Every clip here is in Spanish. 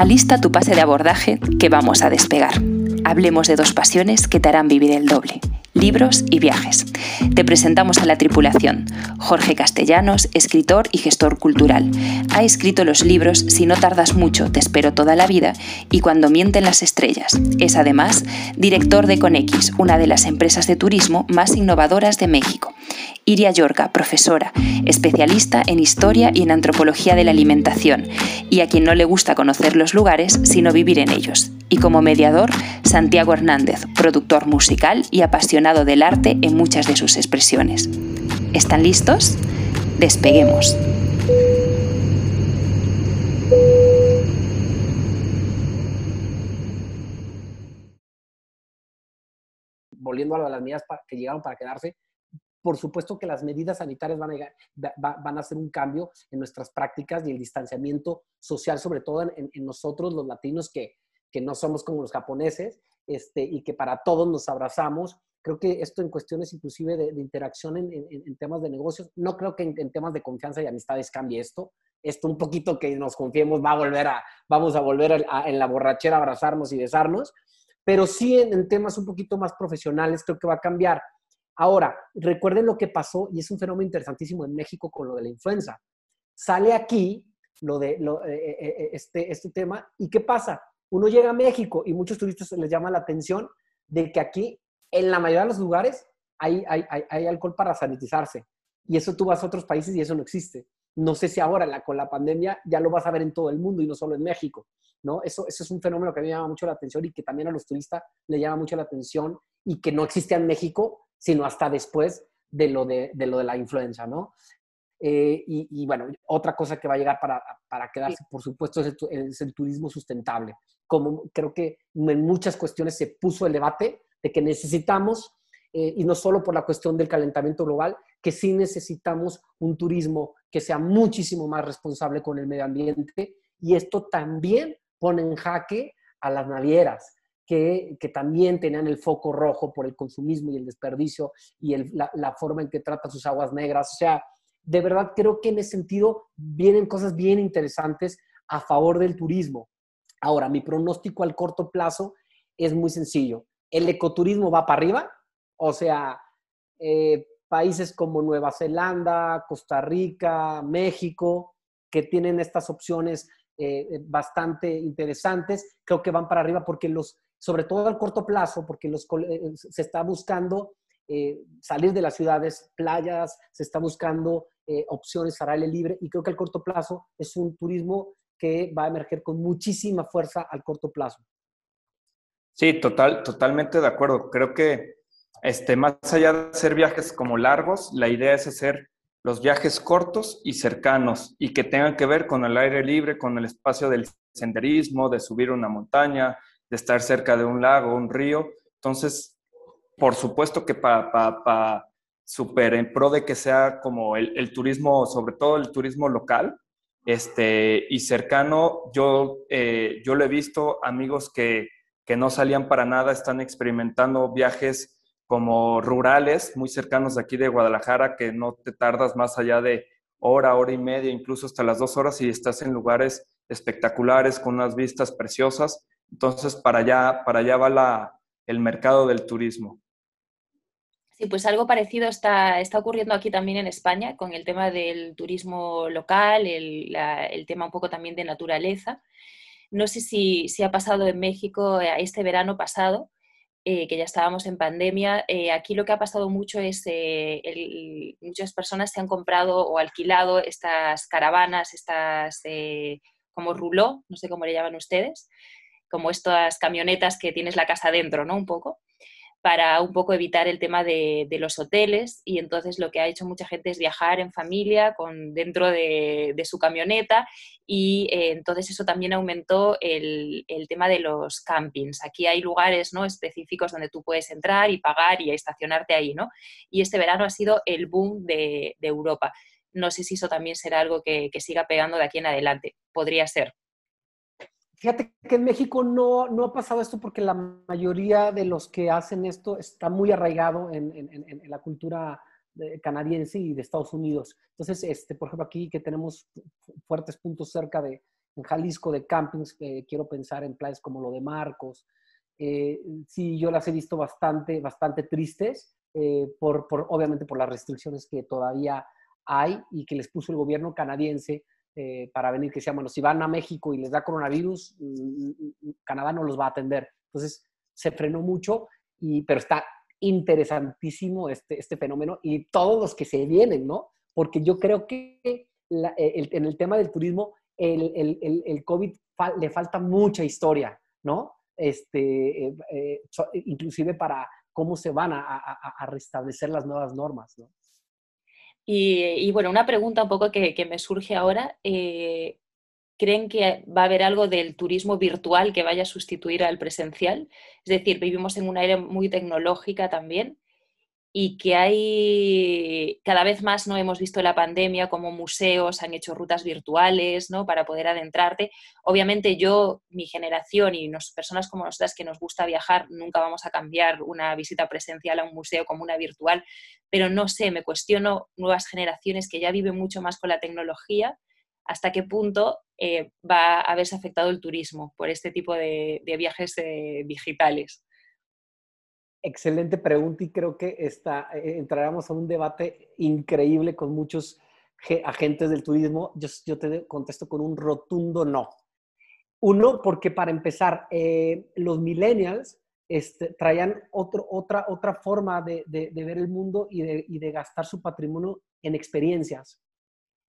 Alista tu pase de abordaje que vamos a despegar. Hablemos de dos pasiones que te harán vivir el doble, libros y viajes. Te presentamos a la tripulación. Jorge Castellanos, escritor y gestor cultural. Ha escrito los libros Si no tardas mucho, te espero toda la vida y Cuando mienten las estrellas. Es además director de Conex, una de las empresas de turismo más innovadoras de México. Iria Yorca, profesora, especialista en historia y en antropología de la alimentación, y a quien no le gusta conocer los lugares, sino vivir en ellos. Y como mediador, Santiago Hernández, productor musical y apasionado del arte en muchas de sus expresiones. ¿Están listos? Despeguemos. Volviendo a las medidas que llegaron para quedarse, por supuesto que las medidas sanitarias van a, van a hacer un cambio en nuestras prácticas y el distanciamiento social, sobre todo en, nosotros los latinos que, que, no somos como los japoneses este, y que para todos nos abrazamos. Creo que esto en cuestiones inclusive de, interacción en, en, temas de negocios, no creo que en, temas de confianza y amistades cambie esto. Esto un poquito que nos confiemos va a volver a, vamos a volver en la borrachera a abrazarnos y besarnos, pero sí en temas un poquito más profesionales creo que va a cambiar Ahora, recuerden lo que pasó, y es un fenómeno interesantísimo en México con lo de la influenza. Sale aquí lo de eh, eh, eh, este, este tema, ¿y qué pasa? Uno llega a México y muchos turistas les llama la atención de que aquí, en la mayoría de los lugares, hay, hay, alcohol para sanitizarse. Y eso tú vas a otros países y eso no existe. No sé si ahora con la pandemia ya lo vas a ver en todo el mundo y no solo en México. ¿no? Eso, eso es un fenómeno que a mí me llama mucho la atención y que también a los turistas le llama mucho la atención y que no existe en México sino hasta después de lo de, lo de la influenza, ¿no? Eh, y, bueno, otra cosa que va a llegar para, para quedarse, por supuesto, es el, turismo sustentable. Como creo que en muchas cuestiones se puso el debate de que necesitamos, eh, y no solo por la cuestión del calentamiento global, que sí necesitamos un turismo que sea muchísimo más responsable con el medio ambiente. Y esto también pone en jaque a las navieras, que, también tenían el foco rojo por el consumismo y el desperdicio y la, forma en que trata sus aguas negras. O sea, de verdad creo que en ese sentido vienen cosas bien interesantes a favor del turismo. Ahora, mi pronóstico al corto plazo es muy sencillo. El ecoturismo va para arriba, o sea, eh, países como Nueva Zelanda, Costa Rica, México, que tienen estas opciones eh, bastante interesantes, creo que van para arriba porque los, sobre todo al corto plazo, porque los, eh, se está buscando salir de las ciudades, playas, se está buscando eh, opciones al aire libre y creo que al corto plazo es un turismo que va a emerger con muchísima fuerza al corto plazo. Sí, total, totalmente de acuerdo. Creo que este, más allá de hacer viajes como largos, la idea es hacer los viajes cortos y cercanos y que tengan que ver con el aire libre, con el espacio del senderismo, de subir una montaña, de estar cerca de un lago, un río. Entonces, por supuesto que para pa, súper en pro de que sea como el, turismo, sobre todo el turismo local este, y cercano, yo, eh, yo lo he visto, amigos que, que no salían para nada, están experimentando viajes como rurales, muy cercanos de aquí de Guadalajara, que no te tardas más allá de hora, hora y media, incluso hasta las dos horas y estás en lugares espectaculares con unas vistas preciosas. Entonces, para allá, para allá va la, el mercado del turismo. Sí, pues algo parecido está, está ocurriendo aquí también en España con el tema del turismo local, el, el tema un poco también de naturaleza. No sé si, si, ha pasado en México eh, este verano pasado, eh, que ya estábamos en pandemia. Eh, aquí lo que ha pasado mucho es que muchas personas se han comprado o alquilado estas caravanas, estas como ruló, no sé cómo le llaman ustedes, como estas camionetas que tienes la casa dentro, ¿no? Un poco, para un poco evitar el tema de, los hoteles y entonces lo que ha hecho mucha gente es viajar en familia con, dentro de, su camioneta y eh, entonces eso también aumentó el, tema de los campings. Aquí hay lugares ¿no? específicos donde tú puedes entrar y pagar y estacionarte ahí, ¿no? Y este verano ha sido el boom de, Europa. No sé si eso también será algo que siga pegando de aquí en adelante. Podría ser. Fíjate que en México no, no ha pasado esto porque la mayoría de los que hacen esto está muy arraigado en, en, en la cultura canadiense y de Estados Unidos. Entonces, este, por ejemplo, aquí que tenemos fuertes puntos cerca de en Jalisco de campings, quiero pensar en playas como lo de Marcos. sí, yo las he visto bastante, bastante tristes, por, por, obviamente por las restricciones que todavía hay y que les puso el gobierno canadiense eh, para venir, que decían, bueno, si van a México y les da coronavirus, mm, mm, mm, Canadá no los va a atender. Entonces se frenó mucho, y, pero está interesantísimo este, este fenómeno y todos los que se vienen, ¿no? Porque yo creo que eh, en el tema del turismo, el, el, el, COVID le falta mucha historia, ¿no? Este, eh, inclusive para cómo se van a, a, a restablecer las nuevas normas, ¿no? Y, bueno, una pregunta un poco que, me surge ahora. Eh, ¿Creen que va a haber algo del turismo virtual que vaya a sustituir al presencial? Es decir, vivimos en una era muy tecnológica también y que hay cada vez más, ¿no? Hemos visto la pandemia como museos han hecho rutas virtuales, ¿no? Para poder adentrarte. Obviamente yo, mi generación y nos, personas como nosotras que nos gusta viajar, nunca vamos a cambiar una visita presencial a un museo como una virtual, pero no sé, me cuestiono nuevas generaciones que ya viven mucho más con la tecnología, hasta qué punto eh, va a haberse afectado el turismo por este tipo de, viajes eh, digitales. Excelente pregunta y creo que está, eh, entraremos a un debate increíble con muchos agentes del turismo. Yo, te contesto con un rotundo no. Uno, porque para empezar, eh, los millennials este, traían otro, otra, otra forma de, ver el mundo y de, y de gastar su patrimonio en experiencias.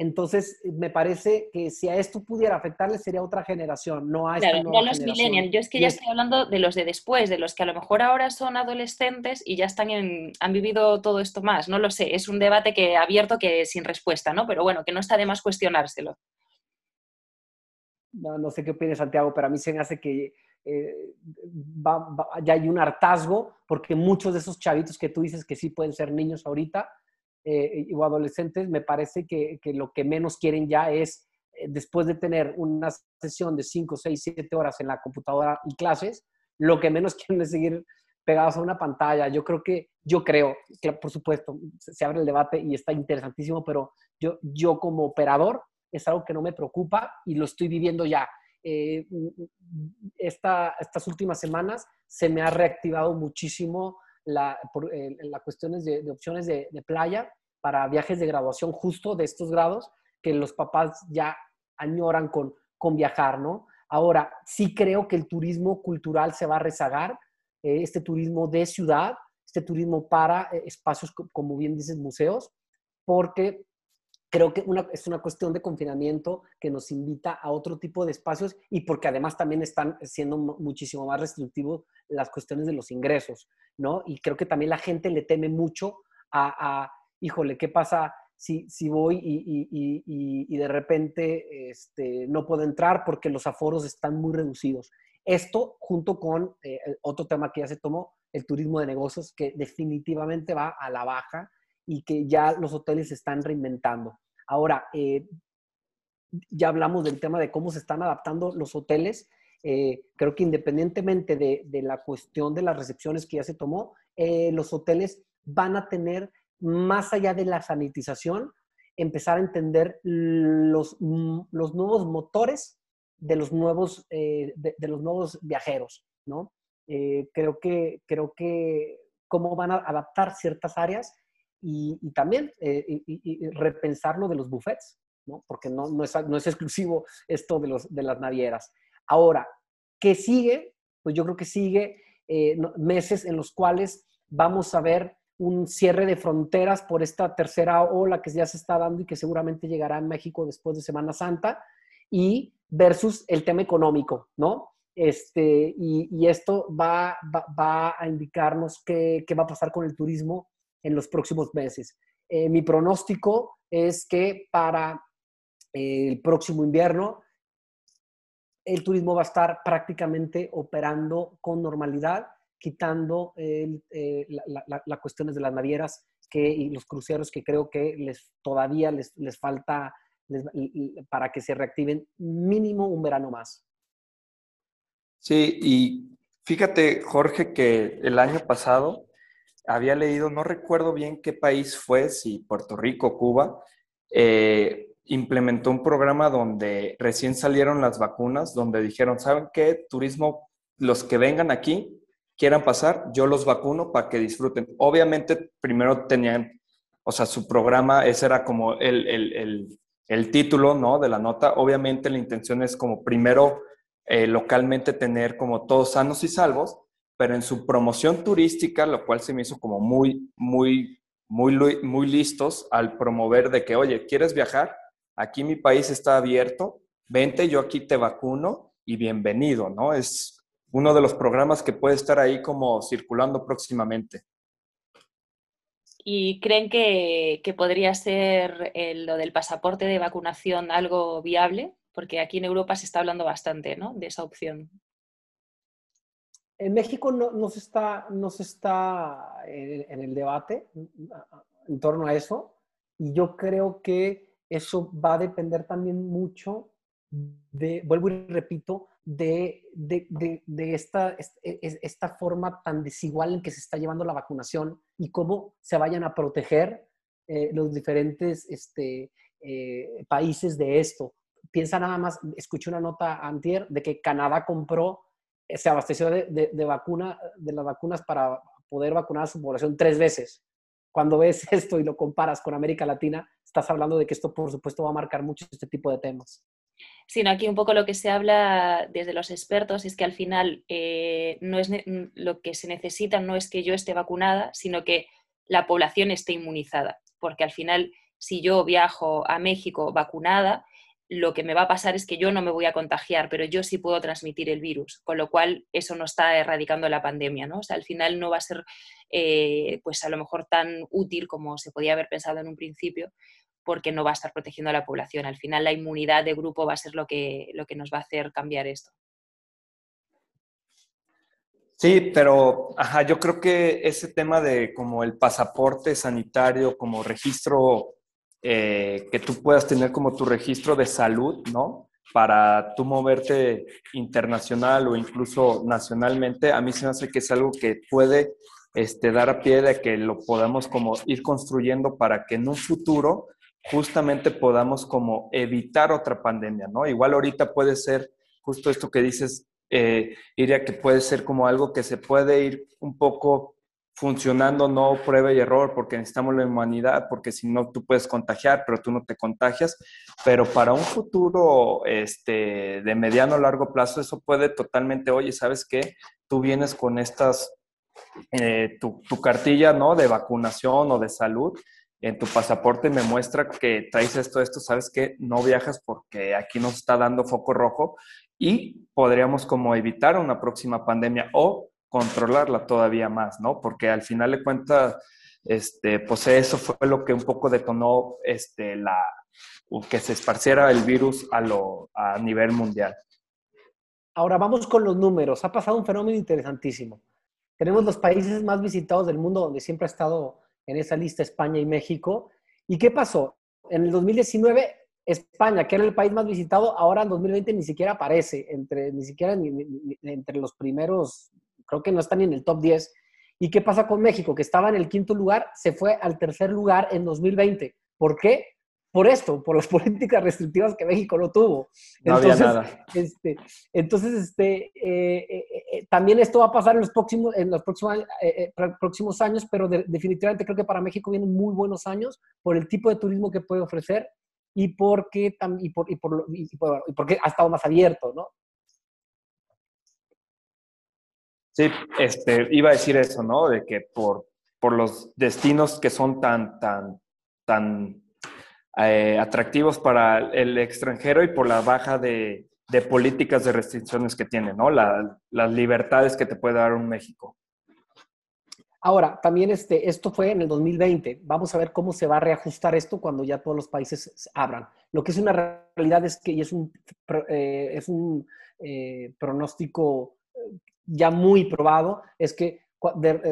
Entonces, me parece que si a esto pudiera afectarle sería otra generación, no a claro, no los millennials. Yo es que ya estoy hablando de los de después, de los que a lo mejor ahora son adolescentes y ya están en, han vivido todo esto más. No lo sé, es un debate que abierto que sin respuesta, ¿no? Pero bueno, que no está de más cuestionárselo. No, sé qué opina Santiago, pero a mí se me hace que eh, ya hay un hartazgo, porque muchos de esos chavitos que tú dices que sí pueden ser niños ahorita, eh, o adolescentes, me parece que, lo que menos quieren ya es, eh, después de tener una sesión de 5, 6, 7 horas en la computadora y clases, lo que menos quieren es seguir pegados a una pantalla. Yo creo que, yo creo, que por supuesto, se, abre el debate y está interesantísimo, pero yo, yo como operador es algo que no me preocupa y lo estoy viviendo ya. Eh, estas últimas semanas se me ha reactivado muchísimo la, por, eh, cuestiones de, opciones de, playa para viajes de graduación justo de estos grados que los papás ya añoran con, con viajar, ¿no? Ahora, sí creo que el turismo cultural se va a rezagar, eh, este turismo de ciudad, este turismo para eh, espacios, como bien dices, museos, porque creo que una, es una cuestión de confinamiento que nos invita a otro tipo de espacios y porque además también están siendo muchísimo más restrictivos las cuestiones de los ingresos, ¿no? Y creo que también la gente le teme mucho a, híjole, ¿qué pasa si, si voy y, y, y, de repente este, no puedo entrar porque los aforos están muy reducidos? Esto junto con eh, otro tema que ya se tomó, el turismo de negocios, que definitivamente va a la baja y que ya los hoteles se están reinventando. Ahora, eh, ya hablamos del tema de cómo se están adaptando los hoteles. Eh, creo que independientemente de, la cuestión de las recepciones que ya se tomó, eh, los hoteles van a tener, más allá de la sanitización, empezar a entender los, mm, los nuevos motores de los nuevos, de, los nuevos viajeros, ¿no? creo, que, creo que cómo van a adaptar ciertas áreas y, también eh, y, repensar lo de los buffets, ¿no? porque no, no, es, no es exclusivo esto de, los, de las navieras. Ahora, ¿qué sigue? Pues yo creo que sigue eh, meses en los cuales vamos a ver un cierre de fronteras por esta tercera ola que ya se está dando y que seguramente llegará en México después de Semana Santa, y versus el tema económico, ¿no? Este, y, esto va, va, va, a indicarnos qué, qué va a pasar con el turismo en los próximos meses. Eh, mi pronóstico es que para eh, el próximo invierno el turismo va a estar prácticamente operando con normalidad, quitando eh, las cuestiones de las navieras que, y los cruceros que creo que les, todavía les, les falta para que se reactiven mínimo un verano más. Sí, y fíjate, Jorge, que el año pasado había leído, no recuerdo bien qué país fue, si Puerto Rico, Cuba, eh, implementó un programa donde recién salieron las vacunas, donde dijeron, ¿saben qué? Turismo, los que vengan aquí, quieran pasar, yo los vacuno para que disfruten. Obviamente, primero tenían, o sea, su programa, ese era como el, el, el, título, ¿no? De la nota. Obviamente la intención es como primero eh, localmente tener como todos sanos y salvos, pero en su promoción turística, lo cual se me hizo como muy, muy, muy, muy listos al promover de que, oye, ¿quieres viajar? Aquí mi país está abierto, vente, yo aquí te vacuno y bienvenido, ¿no? Es uno de los programas que puede estar ahí como circulando próximamente. ¿Y creen que, podría ser lo del pasaporte de vacunación algo viable? Porque aquí en Europa se está hablando bastante ¿no? de esa opción. En México no, se está, no se está en, el debate en torno a eso y yo creo que eso va a depender también mucho de, vuelvo y repito, de, de, esta, esta forma tan desigual en que se está llevando la vacunación y cómo se vayan a proteger eh, los diferentes este, eh, países de esto. Piensa nada más, escuché una nota antier de que Canadá compró, eh, se abasteció de, vacuna, de las vacunas para poder vacunar a su población tres veces. Cuando ves esto y lo comparas con América Latina, estás hablando de que esto, por supuesto, va a marcar mucho este tipo de temas. Sino aquí un poco lo que se habla desde los expertos es que al final eh, no es lo que se necesita no es que yo esté vacunada, sino que la población esté inmunizada, porque al final si yo viajo a México vacunada, lo que me va a pasar es que yo no me voy a contagiar, pero yo sí puedo transmitir el virus, con lo cual eso no está erradicando la pandemia, ¿no? O sea, al final no va a ser, eh, pues a lo mejor tan útil como se podía haber pensado en un principio, porque no va a estar protegiendo a la población. Al final la inmunidad de grupo va a ser lo que, lo que nos va a hacer cambiar esto. Sí, pero yo creo que ese tema de como el pasaporte sanitario, como registro, eh, que tú puedas tener como tu registro de salud, ¿no? Para tú moverte internacional o incluso nacionalmente, a mí se me hace que es algo que puede este, dar a pie de que lo podamos como ir construyendo para que en un futuro justamente podamos como evitar otra pandemia, ¿no? Igual ahorita puede ser justo esto que dices, eh, Iria, que puede ser como algo que se puede ir un poco funcionando, no prueba y error, porque necesitamos la humanidad, porque si no tú puedes contagiar, pero tú no te contagias, pero para un futuro este, de mediano o largo plazo eso puede totalmente, oye, ¿sabes qué? Tú vienes con estas, eh, tu, tu cartilla, ¿no? De vacunación o de salud, en tu pasaporte me muestra que traes esto, esto, sabes que no viajas porque aquí nos está dando foco rojo y podríamos como evitar una próxima pandemia o controlarla todavía más, ¿no? Porque al final de cuentas, este, pues eso fue lo que un poco detonó este, la, que se esparciera el virus a, lo, a nivel mundial. Ahora vamos con los números. Ha pasado un fenómeno interesantísimo. Tenemos los países más visitados del mundo donde siempre ha estado en esa lista España y México. ¿Y qué pasó? En el 2019, España, que era el país más visitado, ahora en 2020 ni siquiera aparece, entre, ni siquiera entre los primeros, creo que no está ni en el top 10. ¿Y qué pasa con México? Que estaba en el quinto lugar, se fue al tercer lugar en 2020. ¿Por qué? por esto, por las políticas restrictivas que México no tuvo. entonces, Este, entonces, este, eh, eh, eh, también esto va a pasar en los próximos, en los próximos, próximos años, pero definitivamente creo que para México vienen muy buenos años por el tipo de turismo que puede ofrecer y porque, y por, y por, y porque ha estado más abierto, ¿no? Sí, este, iba a decir eso, ¿no? De que por, por los destinos que son tan, tan, tan eh, atractivos para el extranjero y por la baja de, políticas de restricciones que tiene, ¿no? las libertades que te puede dar un México. Ahora, también este, esto fue en el 2020. Vamos a ver cómo se va a reajustar esto cuando ya todos los países abran. Lo que es una realidad es que es un, eh, es un eh, pronóstico ya muy probado, es que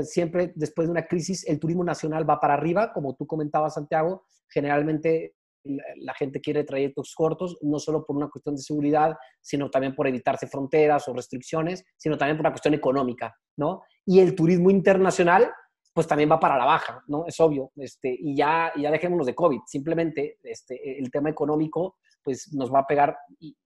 siempre después de una crisis el turismo nacional va para arriba, como tú comentabas, Santiago, generalmente la gente quiere trayectos cortos, no solo por una cuestión de seguridad, sino también por evitarse fronteras o restricciones, sino también por una cuestión económica, ¿no? Y el turismo internacional pues también va para la baja, ¿no? Es obvio. Este, y ya, ya dejémonos de COVID. Simplemente este, el tema económico, pues nos va a pegar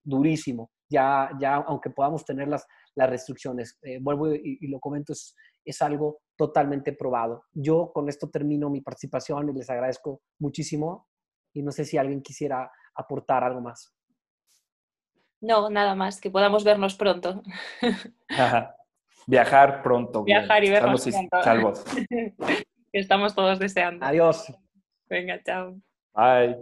durísimo. Ya, ya aunque podamos tener las, las restricciones. Eh, vuelvo y, y, lo comento, es, es algo totalmente probado. Yo con esto termino mi participación y les agradezco muchísimo. Y no sé si alguien quisiera aportar algo más. No, nada más, que podamos vernos pronto. Viajar pronto. Viajar y vernos pronto. Salvos. Estamos todos deseando. Adiós. Venga, chao. Bye.